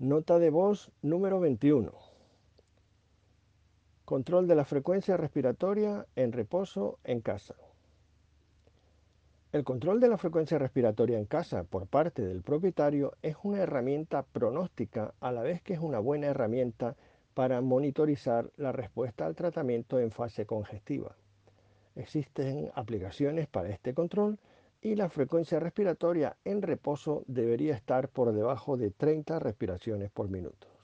Nota de voz número 21. Control de la frecuencia respiratoria en reposo en casa. El control de la frecuencia respiratoria en casa por parte del propietario es una herramienta pronóstica a la vez que es una buena herramienta para monitorizar la respuesta al tratamiento en fase congestiva. Existen aplicaciones para este control y la frecuencia respiratoria en reposo debería estar por debajo de 30 respiraciones por minuto.